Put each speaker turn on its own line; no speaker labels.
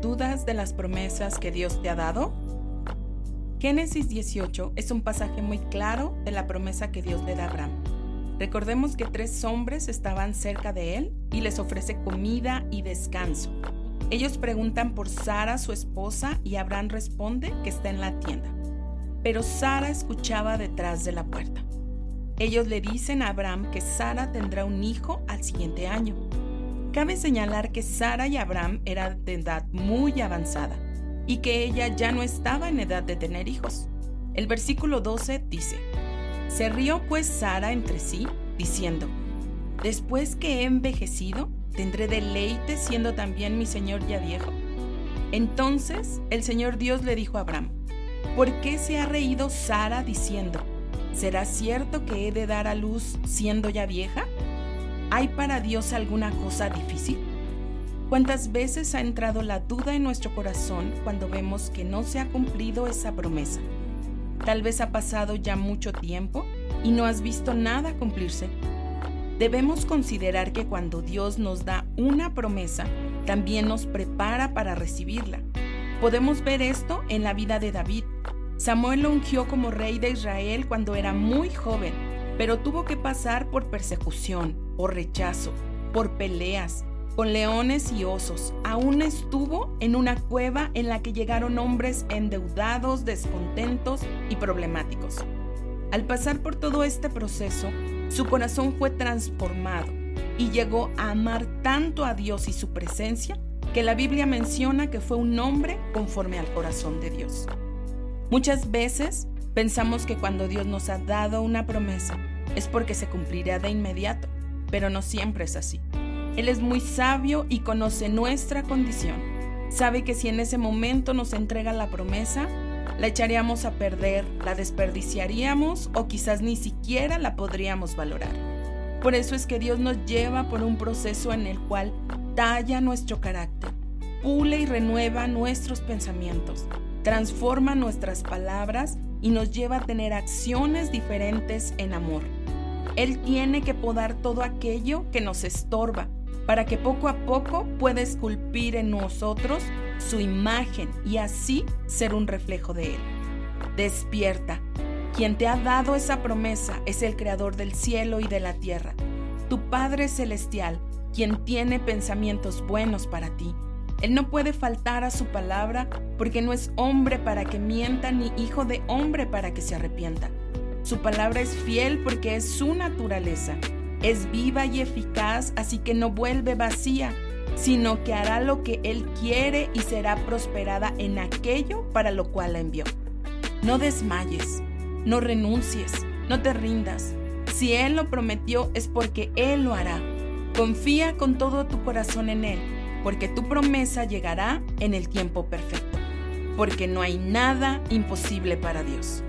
dudas de las promesas que Dios te ha dado? Génesis 18 es un pasaje muy claro de la promesa que Dios le da a Abraham. Recordemos que tres hombres estaban cerca de él y les ofrece comida y descanso. Ellos preguntan por Sara, su esposa, y Abraham responde que está en la tienda. Pero Sara escuchaba detrás de la puerta. Ellos le dicen a Abraham que Sara tendrá un hijo al siguiente año. Cabe señalar que Sara y Abraham eran de edad muy avanzada y que ella ya no estaba en edad de tener hijos. El versículo 12 dice, Se rió pues Sara entre sí, diciendo, Después que he envejecido, tendré deleite siendo también mi Señor ya viejo. Entonces el Señor Dios le dijo a Abraham, ¿por qué se ha reído Sara diciendo, ¿será cierto que he de dar a luz siendo ya vieja? ¿Hay para Dios alguna cosa difícil? ¿Cuántas veces ha entrado la duda en nuestro corazón cuando vemos que no se ha cumplido esa promesa? Tal vez ha pasado ya mucho tiempo y no has visto nada cumplirse. Debemos considerar que cuando Dios nos da una promesa, también nos prepara para recibirla. Podemos ver esto en la vida de David. Samuel lo ungió como rey de Israel cuando era muy joven, pero tuvo que pasar por persecución, por rechazo, por peleas, con leones y osos. Aún estuvo en una cueva en la que llegaron hombres endeudados, descontentos y problemáticos. Al pasar por todo este proceso, su corazón fue transformado y llegó a amar tanto a Dios y su presencia que la Biblia menciona que fue un hombre conforme al corazón de Dios. Muchas veces pensamos que cuando Dios nos ha dado una promesa es porque se cumplirá de inmediato pero no siempre es así. Él es muy sabio y conoce nuestra condición. Sabe que si en ese momento nos entrega la promesa, la echaríamos a perder, la desperdiciaríamos o quizás ni siquiera la podríamos valorar. Por eso es que Dios nos lleva por un proceso en el cual talla nuestro carácter, pule y renueva nuestros pensamientos, transforma nuestras palabras y nos lleva a tener acciones diferentes en amor. Él tiene que podar todo aquello que nos estorba para que poco a poco pueda esculpir en nosotros su imagen y así ser un reflejo de Él. Despierta. Quien te ha dado esa promesa es el Creador del cielo y de la tierra, tu Padre Celestial, quien tiene pensamientos buenos para ti. Él no puede faltar a su palabra porque no es hombre para que mienta ni hijo de hombre para que se arrepienta. Su palabra es fiel porque es su naturaleza. Es viva y eficaz, así que no vuelve vacía, sino que hará lo que Él quiere y será prosperada en aquello para lo cual la envió. No desmayes, no renuncies, no te rindas. Si Él lo prometió es porque Él lo hará. Confía con todo tu corazón en Él, porque tu promesa llegará en el tiempo perfecto, porque no hay nada imposible para Dios.